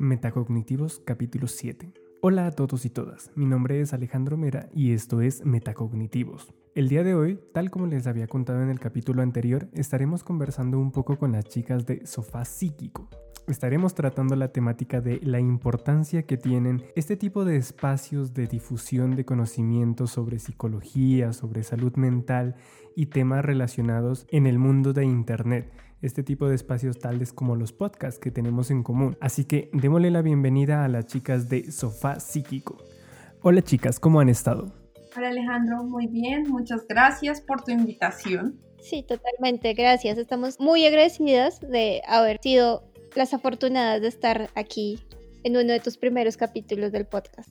Metacognitivos capítulo 7. Hola a todos y todas, mi nombre es Alejandro Mera y esto es Metacognitivos. El día de hoy, tal como les había contado en el capítulo anterior, estaremos conversando un poco con las chicas de Sofá Psíquico, estaremos tratando la temática de la importancia que tienen este tipo de espacios de difusión de conocimiento sobre psicología, sobre salud mental y temas relacionados en el mundo de Internet. Este tipo de espacios tales como los podcasts que tenemos en común. Así que démosle la bienvenida a las chicas de Sofá Psíquico. Hola chicas, ¿cómo han estado? Hola Alejandro, muy bien, muchas gracias por tu invitación. Sí, totalmente, gracias. Estamos muy agradecidas de haber sido las afortunadas de estar aquí en uno de tus primeros capítulos del podcast.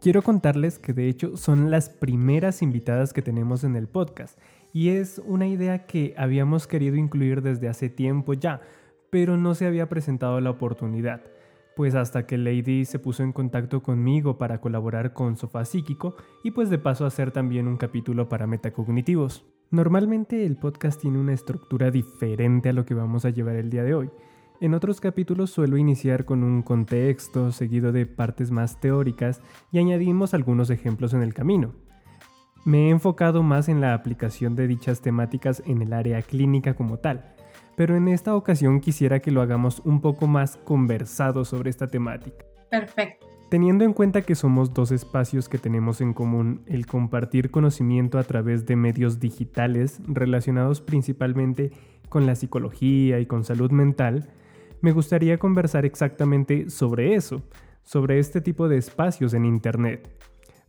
Quiero contarles que de hecho son las primeras invitadas que tenemos en el podcast y es una idea que habíamos querido incluir desde hace tiempo ya, pero no se había presentado la oportunidad. Pues hasta que Lady se puso en contacto conmigo para colaborar con Sofá Psíquico y pues de paso hacer también un capítulo para metacognitivos. Normalmente el podcast tiene una estructura diferente a lo que vamos a llevar el día de hoy. En otros capítulos suelo iniciar con un contexto seguido de partes más teóricas y añadimos algunos ejemplos en el camino. Me he enfocado más en la aplicación de dichas temáticas en el área clínica como tal, pero en esta ocasión quisiera que lo hagamos un poco más conversado sobre esta temática. Perfecto. Teniendo en cuenta que somos dos espacios que tenemos en común el compartir conocimiento a través de medios digitales relacionados principalmente con la psicología y con salud mental, me gustaría conversar exactamente sobre eso, sobre este tipo de espacios en Internet.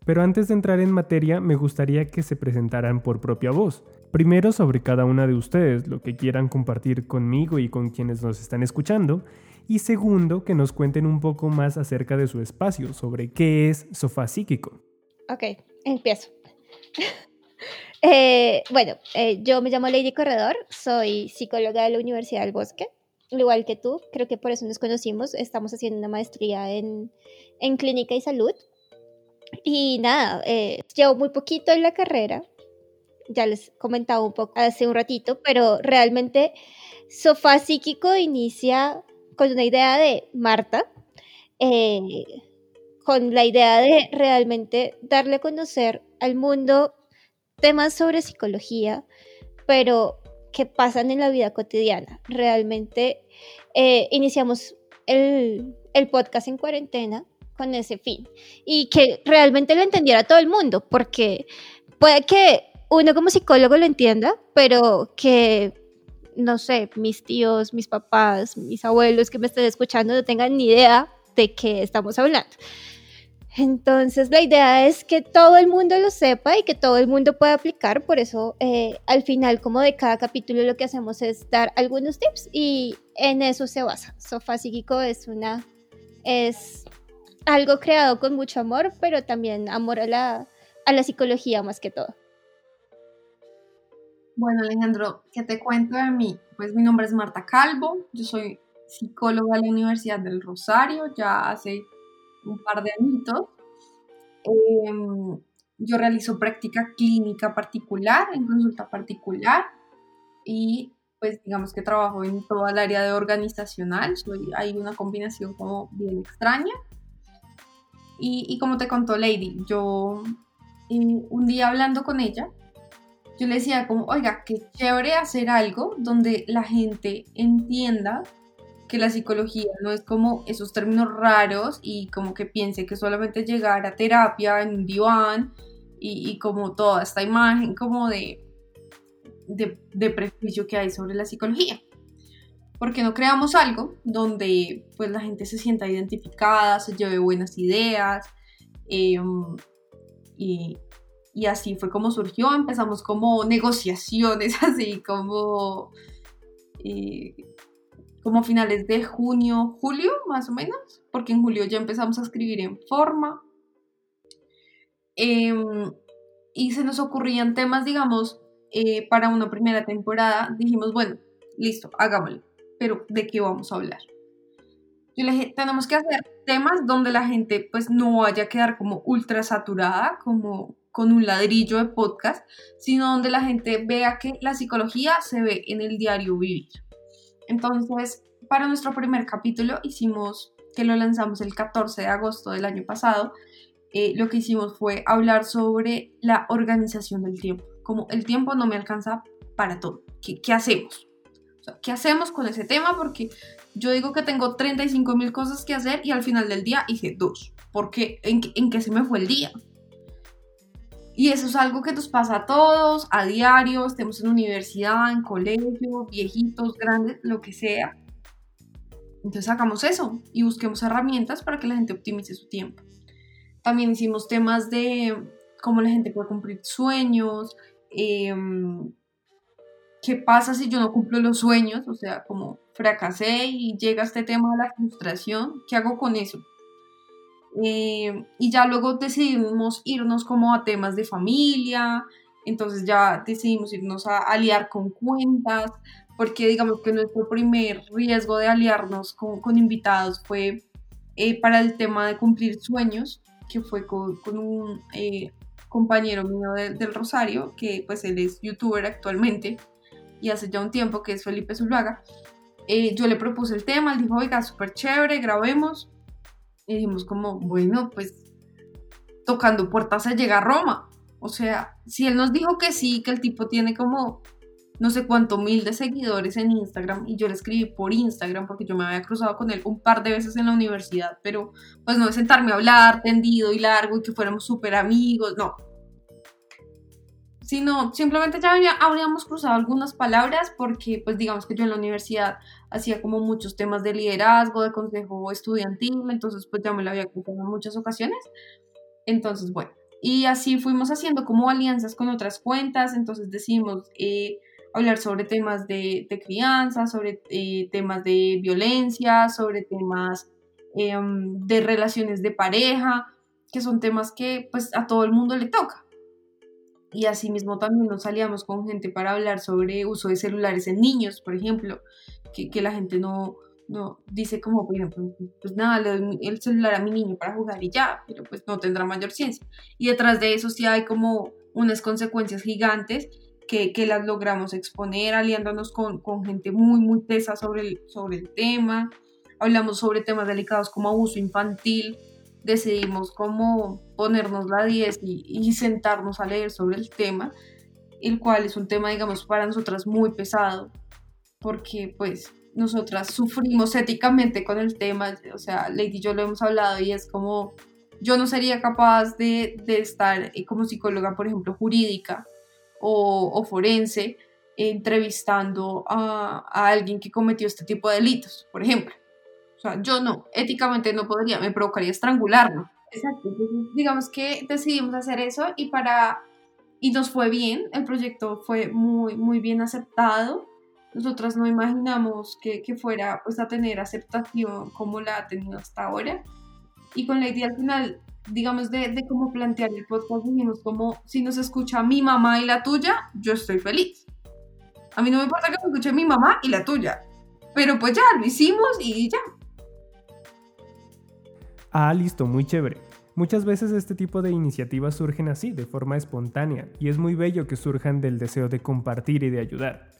Pero antes de entrar en materia, me gustaría que se presentaran por propia voz. Primero sobre cada una de ustedes, lo que quieran compartir conmigo y con quienes nos están escuchando. Y segundo, que nos cuenten un poco más acerca de su espacio, sobre qué es Sofá Psíquico. Ok, empiezo. Eh, bueno, eh, yo me llamo Lady Corredor, soy psicóloga de la Universidad del Bosque igual que tú, creo que por eso nos conocimos, estamos haciendo una maestría en, en clínica y salud. Y nada, eh, llevo muy poquito en la carrera, ya les comentaba un poco hace un ratito, pero realmente Sofá Psíquico inicia con una idea de Marta, eh, con la idea de realmente darle a conocer al mundo temas sobre psicología, pero que pasan en la vida cotidiana. Realmente eh, iniciamos el, el podcast en cuarentena con ese fin y que realmente lo entendiera todo el mundo, porque puede que uno como psicólogo lo entienda, pero que, no sé, mis tíos, mis papás, mis abuelos que me estén escuchando no tengan ni idea de qué estamos hablando. Entonces la idea es que todo el mundo lo sepa y que todo el mundo pueda aplicar, por eso eh, al final como de cada capítulo lo que hacemos es dar algunos tips y en eso se basa. Sofá Psíquico es una, es algo creado con mucho amor, pero también amor a la, a la psicología más que todo. Bueno Alejandro, ¿qué te cuento de mí? Pues mi nombre es Marta Calvo, yo soy psicóloga de la Universidad del Rosario, ya hace un par de añitos. Em, yo realizo práctica clínica particular, en consulta particular, y pues digamos que trabajo en toda el área de organizacional, soy, hay una combinación como bien extraña. Y, como te contó Lady, yo un día hablando con ella, yo le decía como, oiga, qué chévere hacer algo donde la gente entienda que la psicología no es como esos términos raros y como que piense que solamente llegar a terapia en un diván y, como toda esta imagen como de, de, prejuicio que hay sobre la psicología. Porque no creamos algo donde pues la gente se sienta identificada, se lleve buenas ideas em, y, así fue como surgió. Empezamos como negociaciones, así como eh, como finales de junio, julio, más o menos, porque en julio ya empezamos a escribir en forma. Em, y se nos ocurrían temas, digamos, eh, para una primera temporada. Dijimos, bueno, listo, hagámoslo. Pero ¿de qué vamos a hablar? Tenemos que hacer temas donde la gente pues no vaya a quedar como ultra saturada, como con un ladrillo de podcast, sino donde la gente vea que la psicología se ve en el diario vivir. Entonces, para nuestro primer capítulo hicimos que lo lanzamos el 14 de agosto del año pasado, eh, lo que hicimos fue hablar sobre la organización del tiempo. Como el tiempo no me alcanza para todo. ¿Qué, qué hacemos? ¿Qué hacemos con ese tema? Porque yo digo que tengo 35 mil cosas que hacer y al final del día hice dos. Porque ¿en, en qué se me fue el día? Y eso es algo que nos pasa a todos, a diario, estemos en universidad, en colegio, viejitos, grandes, lo que sea. Entonces hagamos eso y busquemos herramientas para que la gente optimice su tiempo. También hicimos temas de cómo la gente puede cumplir sueños, em, qué pasa si yo no cumplo los sueños, o sea, como fracasé y llega este tema de la frustración, ¿qué hago con eso? Em, y ya luego decidimos irnos como a temas de familia, entonces ya decidimos irnos a aliar con cuentas, porque digamos que nuestro primer riesgo de aliarnos con, con invitados fue eh, para el tema de cumplir sueños, que fue con, con un eh, compañero mío del Rosario, que pues él es youtuber actualmente y hace ya un tiempo que es Felipe Zuluaga. Eh, yo le propuse el tema, él dijo, oiga, súper chévere, grabemos. Y dijimos como, bueno, pues tocando puertas se llega a Roma. O sea, si él nos dijo que sí, que el tipo tiene como no sé cuánto mil de seguidores en Instagram y yo le escribí por Instagram porque yo me había cruzado con él un par de veces en la universidad, pero pues no sentarme a hablar tendido y largo y que fuéramos súper amigos, no. Sino simplemente ya habríamos cruzado algunas palabras porque pues digamos que yo en la universidad hacía como muchos temas de liderazgo, de consejo estudiantil, entonces pues ya me lo había cruzado en muchas ocasiones. Entonces, bueno, y así fuimos haciendo como alianzas con otras cuentas, entonces decimos... Eh, hablar sobre temas de, crianza, sobre eh, temas de violencia, sobre temas em, de relaciones de pareja, que son temas que pues a todo el mundo le toca. Y asimismo también nos salíamos con gente para hablar sobre uso de celulares en niños, por ejemplo, que, que la gente no, no dice como, bueno, pues, pues nada, le doy el celular a mi niño para jugar y ya, pero pues no tendrá mayor ciencia. Y detrás de eso sí hay como unas consecuencias gigantes que, las logramos exponer aliándonos con, gente muy, muy tesa sobre el, sobre el tema. Hablamos sobre temas delicados como abuso infantil. Decidimos cómo ponernos la 10 y, y sentarnos a leer sobre el tema, el cual es un tema, digamos, para nosotras muy pesado, porque pues nosotras sufrimos éticamente con el tema, o sea, Lady y yo lo hemos hablado y es como, yo no sería capaz de, de estar como psicóloga, por ejemplo, jurídica, o, forense entrevistando a, alguien que cometió este tipo de delitos, por ejemplo. O sea, yo no, éticamente no podría, me provocaría estrangularlo. Exacto, digamos que decidimos hacer eso y para y nos fue bien, el proyecto fue muy, muy bien aceptado. Nosotras no imaginamos que, que, fuera pues a tener aceptación como la ha tenido hasta ahora. Y con la idea al final digamos, de, de cómo plantear el podcast, dijimos como, si nos escucha mi mamá y la tuya, yo estoy feliz. A mí no me importa que me escuche mi mamá y la tuya, pero pues ya, lo hicimos y ya. Ah, listo, muy chévere. Muchas veces este tipo de iniciativas surgen así, de forma espontánea, y es muy bello que surjan del deseo de compartir y de ayudar.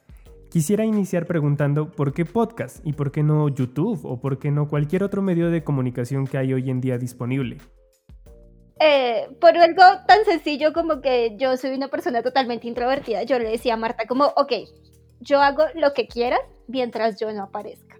Quisiera iniciar preguntando por qué podcast y por qué no YouTube o por qué no cualquier otro medio de comunicación que hay hoy en día disponible. Eh, por algo tan sencillo como que yo soy una persona totalmente introvertida, yo le decía a Marta como, ok, yo hago lo que quieras mientras yo no aparezca.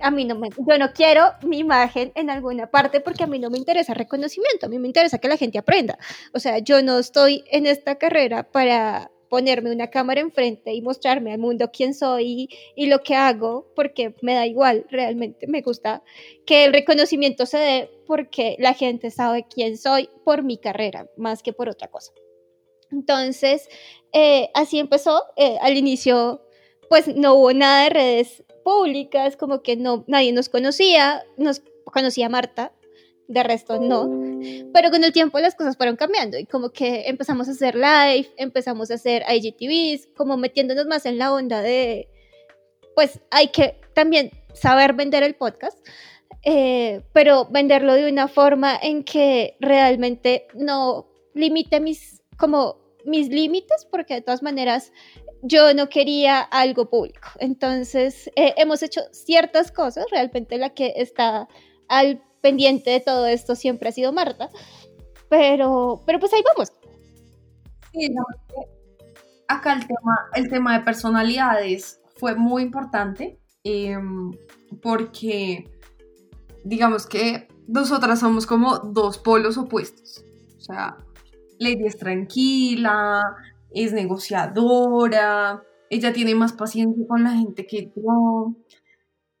A mí no me, yo no quiero mi imagen en alguna parte porque a mí no me interesa reconocimiento, a mí me interesa que la gente aprenda. O sea, yo no estoy en esta carrera para ponerme una cámara enfrente y mostrarme al mundo quién soy y, lo que hago, porque me da igual, realmente me gusta que el reconocimiento se dé porque la gente sabe quién soy por mi carrera, más que por otra cosa. Entonces, eh, así empezó. Eh, al inicio, pues no hubo nada de redes públicas, como que no, nadie nos conocía, nos conocía Marta, de resto no. Pero con el tiempo las cosas fueron cambiando y como que empezamos a hacer live, empezamos a hacer IGTVs, como metiéndonos más en la onda de, pues hay que también saber vender el podcast, eh, pero venderlo de una forma en que realmente no limite mis, como mis límites porque de todas maneras yo no quería algo público. Entonces, eh, hemos hecho ciertas cosas, realmente la que está al pendiente de todo esto siempre ha sido Marta, pero, pero pues ahí vamos. Sí, acá el tema, el tema de personalidades fue muy importante em, porque digamos que nosotras somos como dos polos opuestos. O sea, Lady es tranquila, es negociadora, ella tiene más paciencia con la gente que yo,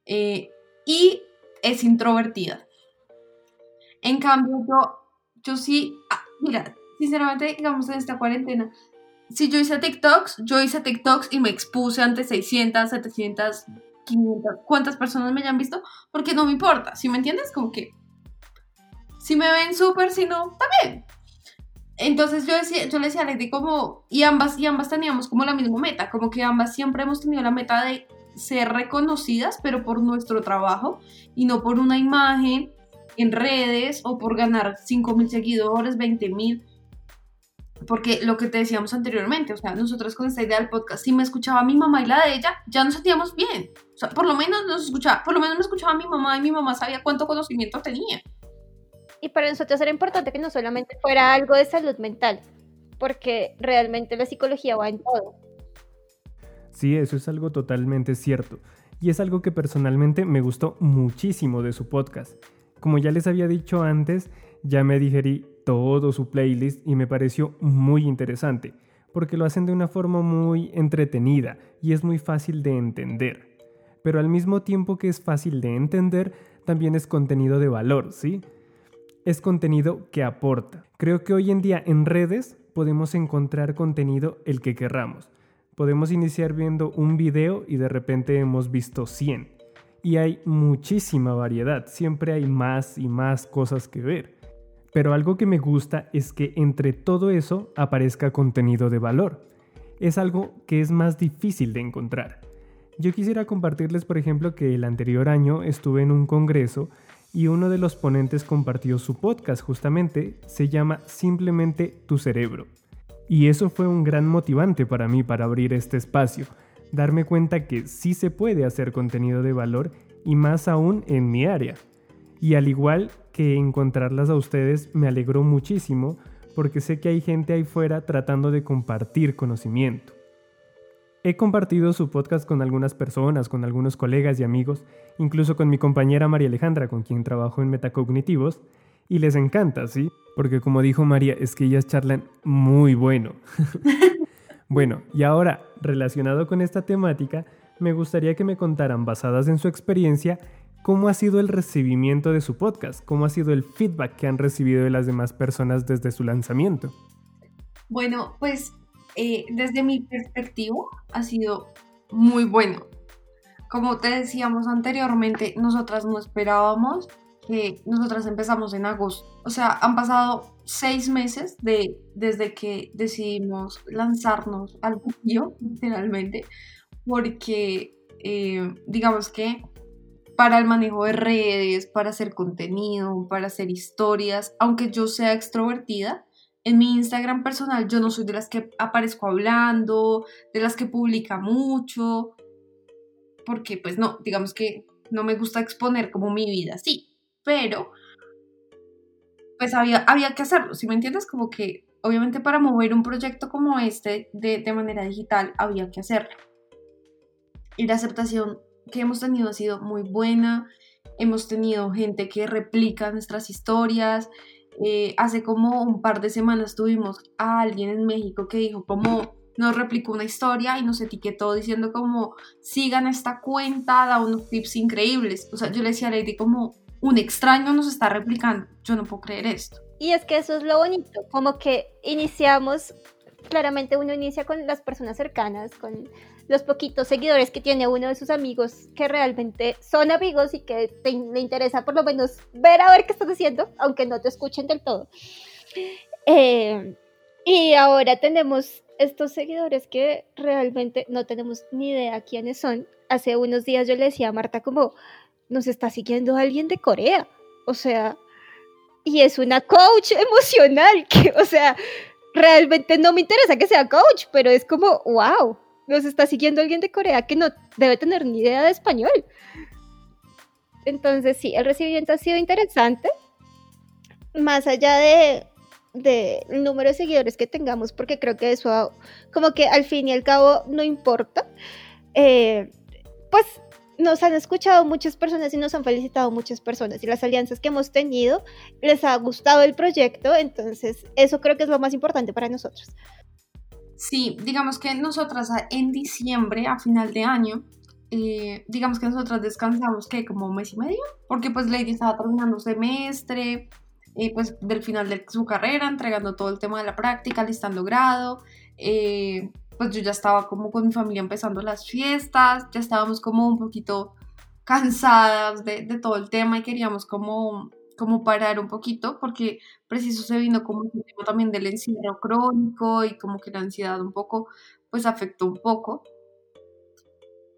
eh, y es introvertida. En cambio, yo, yo sí, ah, mira, sinceramente, digamos en esta cuarentena, si yo hice TikToks, yo hice TikToks y me expuse ante 600, 700, 500, cuántas personas me hayan visto, porque no me importa, ¿sí me entiendes? Como que si me ven súper, si no, también. Entonces yo, decía, yo le decía a Lady como, y ambas, y ambas teníamos como la misma meta, como que ambas siempre hemos tenido la meta de ser reconocidas, pero por nuestro trabajo y no por una imagen en redes o por ganar 5 mil seguidores, 20 mil. Porque lo que te decíamos anteriormente, o sea, nosotros con esta idea del podcast, si me escuchaba mi mamá y la de ella, ya nos sentíamos bien. O sea, por lo menos nos escuchaba, por lo menos me escuchaba mi mamá y mi mamá sabía cuánto conocimiento tenía. Y para nosotros era importante que no solamente fuera algo de salud mental, porque realmente la psicología va en todo. Sí, eso es algo totalmente cierto. Y es algo que personalmente me gustó muchísimo de su podcast. Como ya les había dicho antes, ya me digerí todo su playlist y me pareció muy interesante, porque lo hacen de una forma muy entretenida y es muy fácil de entender. Pero al mismo tiempo que es fácil de entender, también es contenido de valor, ¿sí? Es contenido que aporta. Creo que hoy en día en redes podemos encontrar contenido el que querramos. Podemos iniciar viendo un video y de repente hemos visto 100. Y hay muchísima variedad, siempre hay más y más cosas que ver. Pero algo que me gusta es que entre todo eso aparezca contenido de valor. Es algo que es más difícil de encontrar. Yo quisiera compartirles, por ejemplo, que el anterior año estuve en un congreso y uno de los ponentes compartió su podcast justamente, se llama Simplemente tu cerebro. Y eso fue un gran motivante para mí para abrir este espacio, darme cuenta que sí se puede hacer contenido de valor y más aún en mi área. Y al igual que encontrarlas a ustedes me alegró muchísimo porque sé que hay gente ahí fuera tratando de compartir conocimiento. He compartido su podcast con algunas personas, con algunos colegas y amigos, incluso con mi compañera María Alejandra, con quien trabajo en Metacognitivos, y les encanta, ¿sí? Porque como dijo María, es que ellas charlan muy bueno. bueno, y ahora, relacionado con esta temática, me gustaría que me contaran, basadas en su experiencia, cómo ha sido el recibimiento de su podcast, cómo ha sido el feedback que han recibido de las demás personas desde su lanzamiento. Bueno, pues eh, desde mi perspectiva, ha sido muy bueno. Como te decíamos anteriormente, nosotras no esperábamos que nosotras empezamos en agosto. O sea, han pasado seis meses de, desde que decidimos lanzarnos al vídeo, literalmente, porque eh, digamos que para el manejo de redes, para hacer contenido, para hacer historias, aunque yo sea extrovertida, en mi Instagram personal yo no soy de las que aparezco hablando, de las que publica mucho, porque pues no, digamos que no me gusta exponer como mi vida, sí, pero pues había, había que hacerlo, si me entiendes? Como que obviamente para mover un proyecto como este de, de manera digital había que hacerlo. Y la aceptación que hemos tenido ha sido muy buena, hemos tenido gente que replica nuestras historias, eh, hace como un par de semanas tuvimos a alguien en México que dijo como nos replicó una historia y nos etiquetó diciendo como sigan esta cuenta, da unos tips increíbles. O sea, yo le decía a Lady como un extraño nos está replicando. Yo no puedo creer esto. Y es que eso es lo bonito, como que iniciamos, claramente uno inicia con las personas cercanas, con los poquitos seguidores que tiene uno de sus amigos que realmente son amigos y que te, le interesa por lo menos ver a ver qué estás haciendo, aunque no te escuchen del todo. Eh, y ahora tenemos estos seguidores que realmente no tenemos ni idea quiénes son. Hace unos días yo le decía a Marta como, nos está siguiendo alguien de Corea. O sea, y es una coach emocional que, o sea, realmente no me interesa que sea coach, pero es como, wow, nos está siguiendo alguien de Corea que no debe tener ni idea de español. Entonces sí, el recibimiento ha sido interesante, más allá de, el número de seguidores que tengamos, porque creo que eso como que al fin y al cabo no importa. Eh, pues nos han escuchado muchas personas y nos han felicitado muchas personas y las alianzas que hemos tenido les ha gustado el proyecto, entonces eso creo que es lo más importante para nosotros. Sí, digamos que nosotras en diciembre, a final de año, eh, digamos que nosotras descansamos que como un mes y medio, porque pues Lady estaba terminando semestre, eh, pues del final de su carrera, entregando todo el tema de la práctica, listando grado, eh, pues yo ya estaba como con mi familia empezando las fiestas, ya estábamos como un poquito cansadas de, de todo el tema y queríamos como, como parar un poquito porque preciso se vino como el tema también del encierro crónico y como que la ansiedad un poco pues afectó un poco.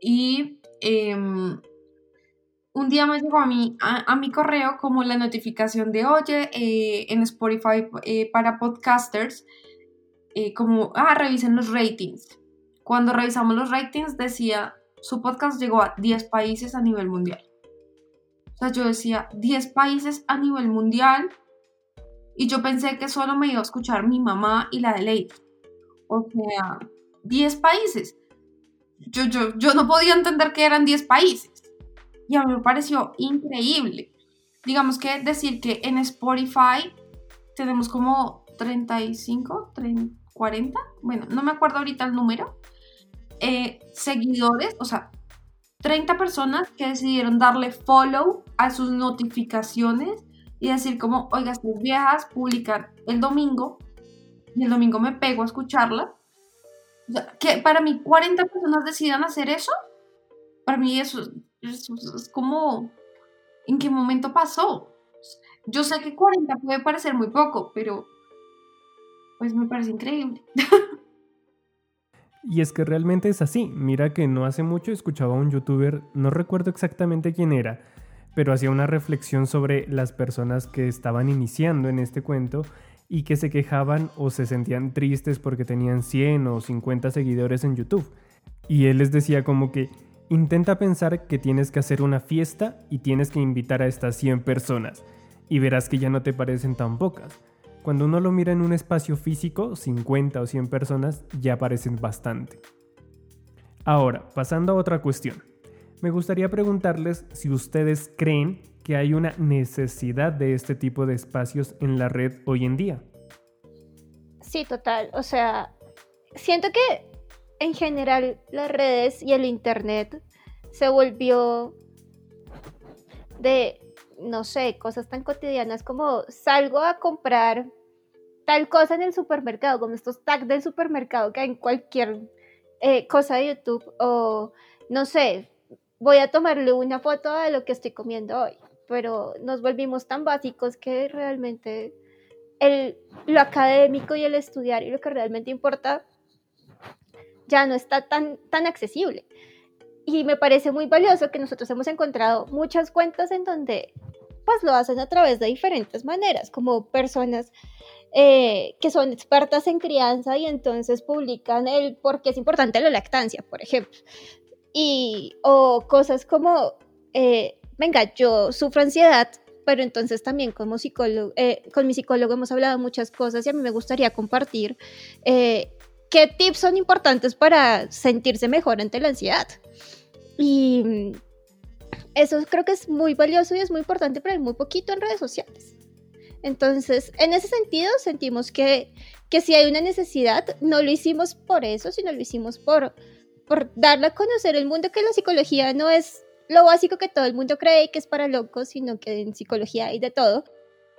Y em, un día me llegó a mi, a, mi correo como la notificación de, oye, eh, en Spotify eh, para podcasters, eh, como, ah, revisen los ratings. Cuando revisamos los ratings decía, su podcast llegó a 10 países a nivel mundial. O sea, yo decía, 10 países a nivel mundial. Y yo pensé que solo me iba a escuchar mi mamá y la de Lady. O sea, 10 países. Yo, yo, yo no podía entender que eran 10 países y a mí me pareció increíble. Digamos que decir que en Spotify tenemos como 35, 40, bueno, no me acuerdo ahorita el número, eh, seguidores, o sea, 30 personas que decidieron darle follow a sus notificaciones y decir como, oiga, estas viejas publican el domingo y el domingo me pego a escucharla. Que para mí 40 personas decidan hacer eso, para mí eso es, como, ¿en qué momento pasó? Yo sé que 40 puede parecer muy poco, pero pues me parece increíble. Y es que realmente es así. Mira que no hace mucho escuchaba a un youtuber, no recuerdo exactamente quién era, pero hacía una reflexión sobre las personas que estaban iniciando en este cuento y que se quejaban o se sentían tristes porque tenían 100 o 50 seguidores en YouTube. Y él les decía como que Intenta pensar que tienes que hacer una fiesta y tienes que invitar a estas 100 personas y verás que ya no te parecen tan pocas. Cuando uno lo mira en un espacio físico, 50 o 100 personas ya parecen bastante. Ahora, pasando a otra cuestión. Me gustaría preguntarles si ustedes creen que hay una necesidad de este tipo de espacios en la red hoy en día. Sí, total. O sea, siento que en general las redes y el internet se volvió de, no sé, cosas tan cotidianas como salgo a comprar tal cosa en el supermercado, como estos tags del supermercado que hay en cualquier eh, cosa de YouTube, o no sé, voy a tomarle una foto de lo que estoy comiendo hoy, pero nos volvimos tan básicos que realmente el, lo académico y el estudiar y lo que realmente importa ya no está tan, tan accesible. Y me parece muy valioso que nosotros hemos encontrado muchas cuentas en donde pues lo hacen a través de diferentes maneras, como personas eh, que son expertas en crianza y entonces publican el por qué es importante la lactancia, por ejemplo. Y, o cosas como, eh, venga, yo sufro ansiedad, pero entonces también como psicólogo, eh, con mi psicólogo hemos hablado muchas cosas y a mí me gustaría compartir qué tips son importantes para sentirse mejor ante la ansiedad. Y eso creo que es muy valioso y es muy importante, pero hay muy poquito en redes sociales. Entonces, en ese sentido, sentimos que, que si hay una necesidad, no lo hicimos por eso, sino lo hicimos por, por darle a conocer el mundo que la psicología no es lo básico que todo el mundo cree que es para locos, sino que en psicología hay de todo.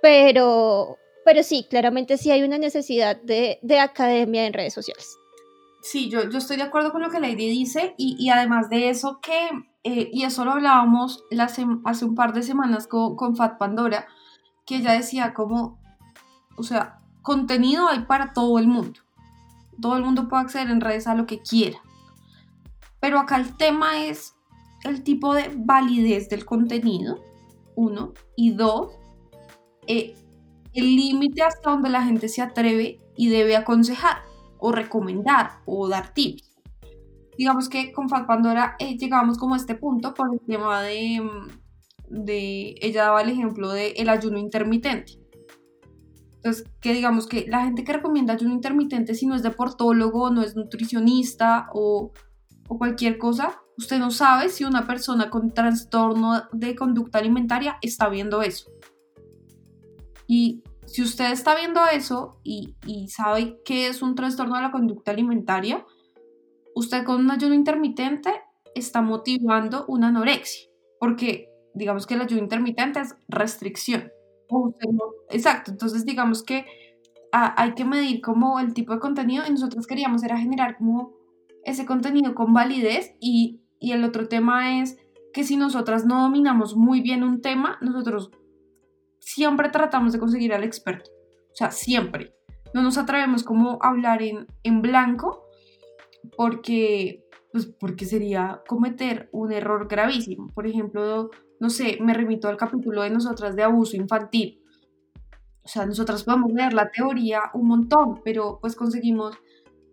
Pero, pero sí, claramente sí hay una necesidad de, academia en redes sociales. Sí, yo, yo, estoy de acuerdo con lo que Lady dice y, además de eso que, eh, y eso lo hablábamos hace un par de semanas con, con Fat Pandora, que ella decía como, o sea, contenido hay para todo el mundo. Todo el mundo puede acceder en redes a lo que quiera. Pero acá el tema es el tipo de validez del contenido, uno, y dos, eh, el límite hasta donde la gente se atreve y debe aconsejar o recomendar o dar tips. Digamos que con Fat Pandora eh, llegamos como a este punto por el tema de, mm, de, ella daba el ejemplo de el ayuno intermitente. Entonces, que digamos que la gente que recomienda ayuno intermitente, si no es deportólogo, no es nutricionista o, o cualquier cosa, usted no sabe si una persona con trastorno de conducta alimentaria está viendo eso. Y si usted está viendo eso y, sabe que es un trastorno de la conducta alimentaria, usted con un ayuno intermitente está motivando una anorexia, porque digamos que el ayuno intermitente es restricción. exacto, entonces digamos que hay que medir como el tipo de contenido y nosotros queríamos era generar como ese contenido con validez y, y el otro tema es que si nosotras no dominamos muy bien un tema, nosotros siempre tratamos de conseguir al experto. O sea, siempre. No nos atrevemos como a hablar en, en blanco porque, pues porque sería cometer un error gravísimo. Por ejemplo, no sé, me remito al capítulo de nosotras de abuso infantil. O sea, nosotras podemos leer la teoría un montón, pero pues conseguimos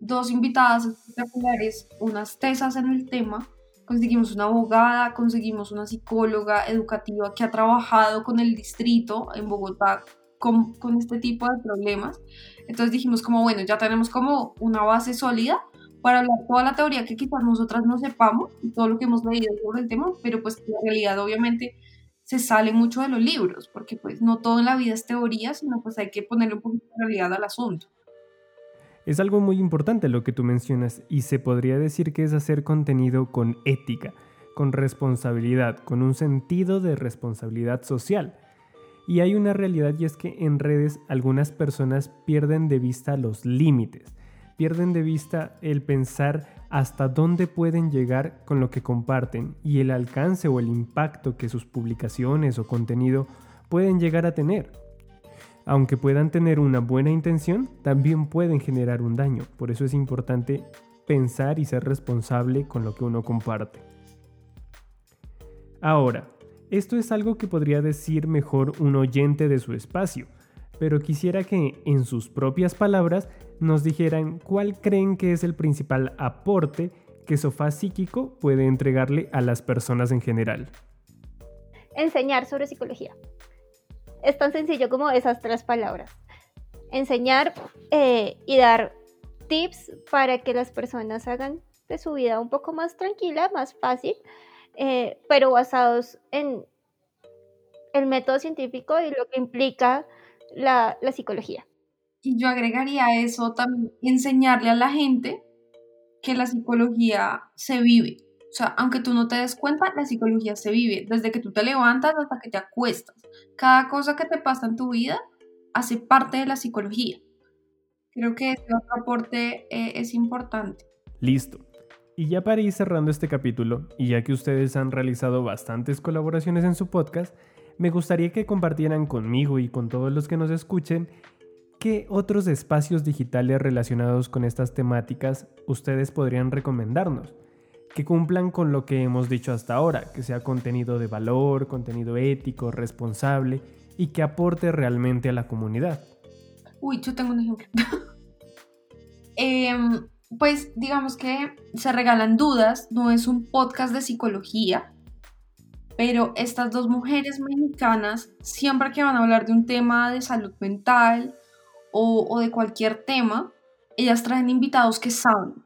dos invitadas espectaculares, unas tesas en el tema conseguimos una abogada, conseguimos una psicóloga educativa que ha trabajado con el distrito en Bogotá con, con, este tipo de problemas. Entonces dijimos como, bueno, ya tenemos como una base sólida para hablar toda la teoría que quizás nosotras no sepamos y todo lo que hemos leído sobre el tema, pero pues en realidad obviamente se sale mucho de los libros, porque pues no todo en la vida es teoría, sino pues hay que ponerle un poquito de realidad al asunto. Es algo muy importante lo que tú mencionas y se podría decir que es hacer contenido con ética, con responsabilidad, con un sentido de responsabilidad social. Y hay una realidad y es que en redes algunas personas pierden de vista los límites, pierden de vista el pensar hasta dónde pueden llegar con lo que comparten y el alcance o el impacto que sus publicaciones o contenido pueden llegar a tener aunque puedan tener una buena intención, también pueden generar un daño. Por eso es importante pensar y ser responsable con lo que uno comparte. Ahora, esto es algo que podría decir mejor un oyente de su espacio, pero quisiera que en sus propias palabras nos dijeran cuál creen que es el principal aporte que Sofá Psíquico puede entregarle a las personas en general. Enseñar sobre psicología. Es tan sencillo como esas tres palabras. Enseñar eh, y dar tips para que las personas hagan de su vida un poco más tranquila, más fácil, eh, pero basados en el método científico y lo que implica la, la psicología. Y yo agregaría eso también, enseñarle a la gente que la psicología se vive. O sea, aunque tú no te des cuenta, la psicología se vive desde que tú te levantas hasta que te acuestas. Cada cosa que te pasa en tu vida hace parte de la psicología. Creo que este aporte eh, es importante. Listo. Y ya para ir cerrando este capítulo, y ya que ustedes han realizado bastantes colaboraciones en su podcast, me gustaría que compartieran conmigo y con todos los que nos escuchen qué otros espacios digitales relacionados con estas temáticas ustedes podrían recomendarnos que cumplan con lo que hemos dicho hasta ahora, que sea contenido de valor, contenido ético, responsable y que aporte realmente a la comunidad. Uy, yo tengo un ejemplo. Em, pues digamos que se regalan dudas, no es un podcast de psicología, pero estas dos mujeres mexicanas, siempre que van a hablar de un tema de salud mental o, o de cualquier tema, ellas traen invitados que saben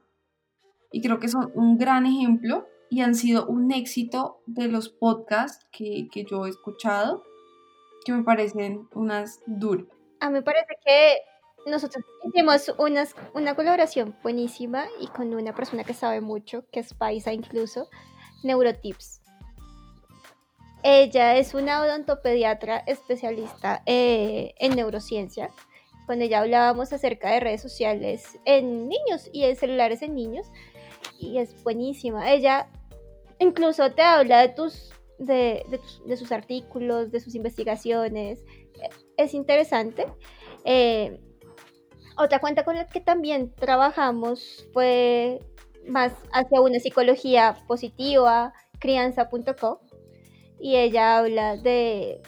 y creo que son un gran ejemplo y han sido un éxito de los podcasts que, que yo he escuchado, que me parecen unas duras. A mí me parece que nosotros hicimos unas, una colaboración buenísima y con una persona que sabe mucho, que es Paisa incluso, Neurotips. Ella es una odontopediatra especialista eh, en neurociencia. Cuando ya hablábamos acerca de redes sociales en niños y de celulares en niños, y es buenísima. Ella incluso te habla de tus, de, sus artículos, de sus investigaciones. Es interesante. Eh, otra cuenta con la que también trabajamos fue más hacia una psicología positiva, crianza.co, y ella habla de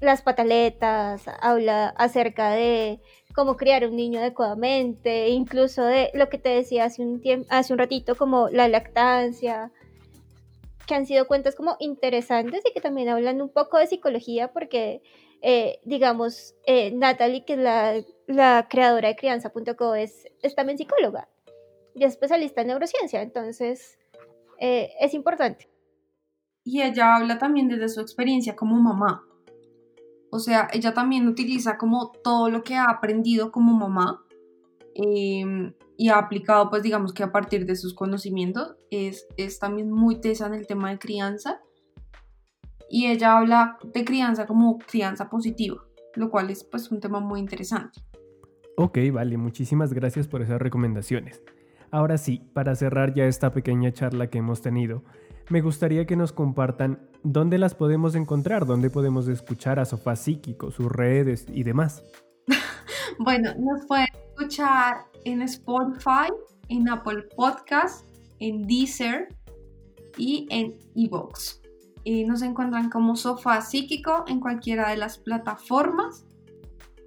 las pataletas, habla acerca de cómo criar un niño adecuadamente, incluso de lo que te decía hace un, tiempo, hace un ratito, como la lactancia, que han sido cuentas como interesantes y que también hablan un poco de psicología porque, eh, digamos, eh, Natalie, que es la, la creadora de crianza.co, es, es también psicóloga y es especialista en neurociencia, entonces eh, es importante. Y ella habla también desde su experiencia como mamá. O sea, ella también utiliza como todo lo que ha aprendido como mamá em, y ha aplicado, pues digamos que a partir de sus conocimientos, es, es también muy tesa en el tema de crianza. Y ella habla de crianza como crianza positiva, lo cual es pues un tema muy interesante. Ok, vale, muchísimas gracias por esas recomendaciones. Ahora sí, para cerrar ya esta pequeña charla que hemos tenido, me gustaría que nos compartan dónde las podemos encontrar, dónde podemos escuchar a Sofá Psíquico, sus redes y demás. bueno, nos pueden escuchar en Spotify, en Apple Podcast, en Deezer y en Evox. Eh, nos encuentran como Sofá Psíquico en cualquiera de las plataformas.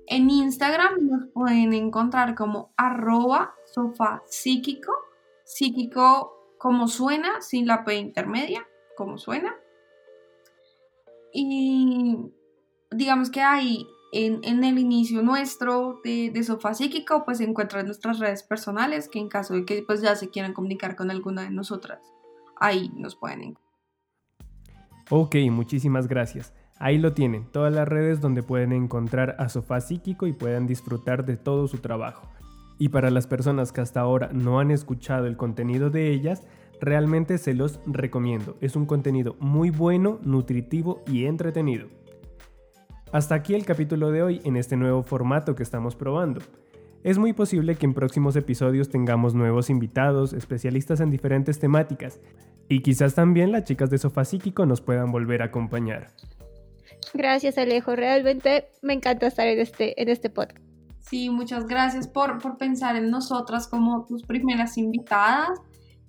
En Instagram nos pueden encontrar como arroba sofá psíquico, psíquico como suena, sin la P intermedia, como suena. Y digamos que ahí en, el inicio nuestro de, de, Sofá Psíquico, pues se encuentran nuestras redes personales, que en caso de que pues ya se quieran comunicar con alguna de nosotras, ahí nos pueden encontrar. Ok, muchísimas gracias. Ahí lo tienen, todas las redes donde pueden encontrar a Sofá Psíquico y puedan disfrutar de todo su trabajo. Y para las personas que hasta ahora no han escuchado el contenido de ellas, realmente se los recomiendo. Es un contenido muy bueno, nutritivo y entretenido. Hasta aquí el capítulo de hoy en este nuevo formato que estamos probando. Es muy posible que en próximos episodios tengamos nuevos invitados, especialistas en diferentes temáticas, y quizás también las chicas de Sofá Psíquico nos puedan volver a acompañar. Gracias Alejo, realmente me encanta estar en este, en este podcast. Sí, muchas gracias por, por pensar en nosotras como tus primeras invitadas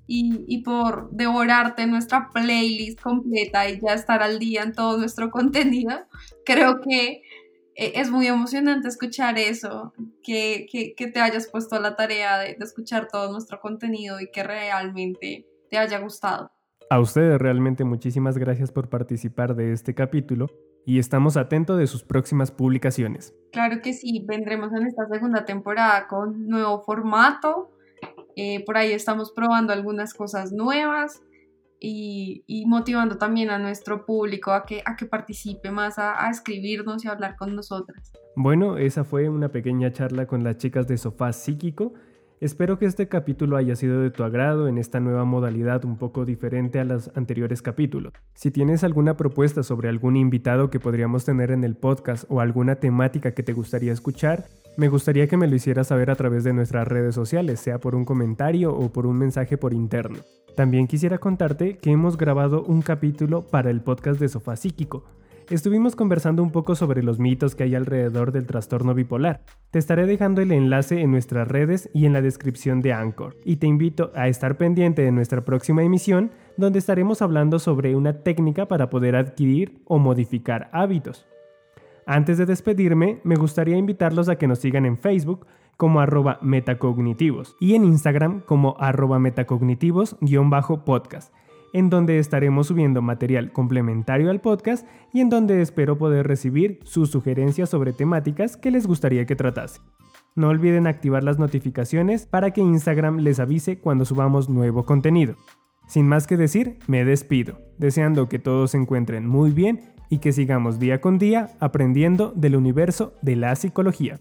y, y, por devorarte nuestra playlist completa y ya estar al día en todo nuestro contenido. Creo que eh, es muy emocionante escuchar eso, que, que, que te hayas puesto a la tarea de, de escuchar todo nuestro contenido y que realmente te haya gustado. A ustedes realmente muchísimas gracias por participar de este capítulo y estamos atentos de sus próximas publicaciones. Claro que sí, vendremos en esta segunda temporada con nuevo formato. Eh, por ahí estamos probando algunas cosas nuevas y, motivando también a nuestro público a que, a que participe más, a, a escribirnos y a hablar con nosotras. Bueno, esa fue una pequeña charla con las chicas de Sofá Psíquico. Espero que este capítulo haya sido de tu agrado en esta nueva modalidad un poco diferente a los anteriores capítulos. Si tienes alguna propuesta sobre algún invitado que podríamos tener en el podcast o alguna temática que te gustaría escuchar, me gustaría que me lo hicieras saber a través de nuestras redes sociales, sea por un comentario o por un mensaje por interno. También quisiera contarte que hemos grabado un capítulo para el podcast de Sofá Psíquico estuvimos conversando un poco sobre los mitos que hay alrededor del trastorno bipolar. Te estaré dejando el enlace en nuestras redes y en la descripción de Anchor, y te invito a estar pendiente de nuestra próxima emisión, donde estaremos hablando sobre una técnica para poder adquirir o modificar hábitos. Antes de despedirme, me gustaría invitarlos a que nos sigan en Facebook como arroba metacognitivos y en Instagram como arroba metacognitivos-podcast en donde estaremos subiendo material complementario al podcast y en donde espero poder recibir sus sugerencias sobre temáticas que les gustaría que tratase. No olviden activar las notificaciones para que Instagram les avise cuando subamos nuevo contenido. Sin más que decir, me despido, deseando que todos se encuentren muy bien y que sigamos día con día aprendiendo del universo de la psicología.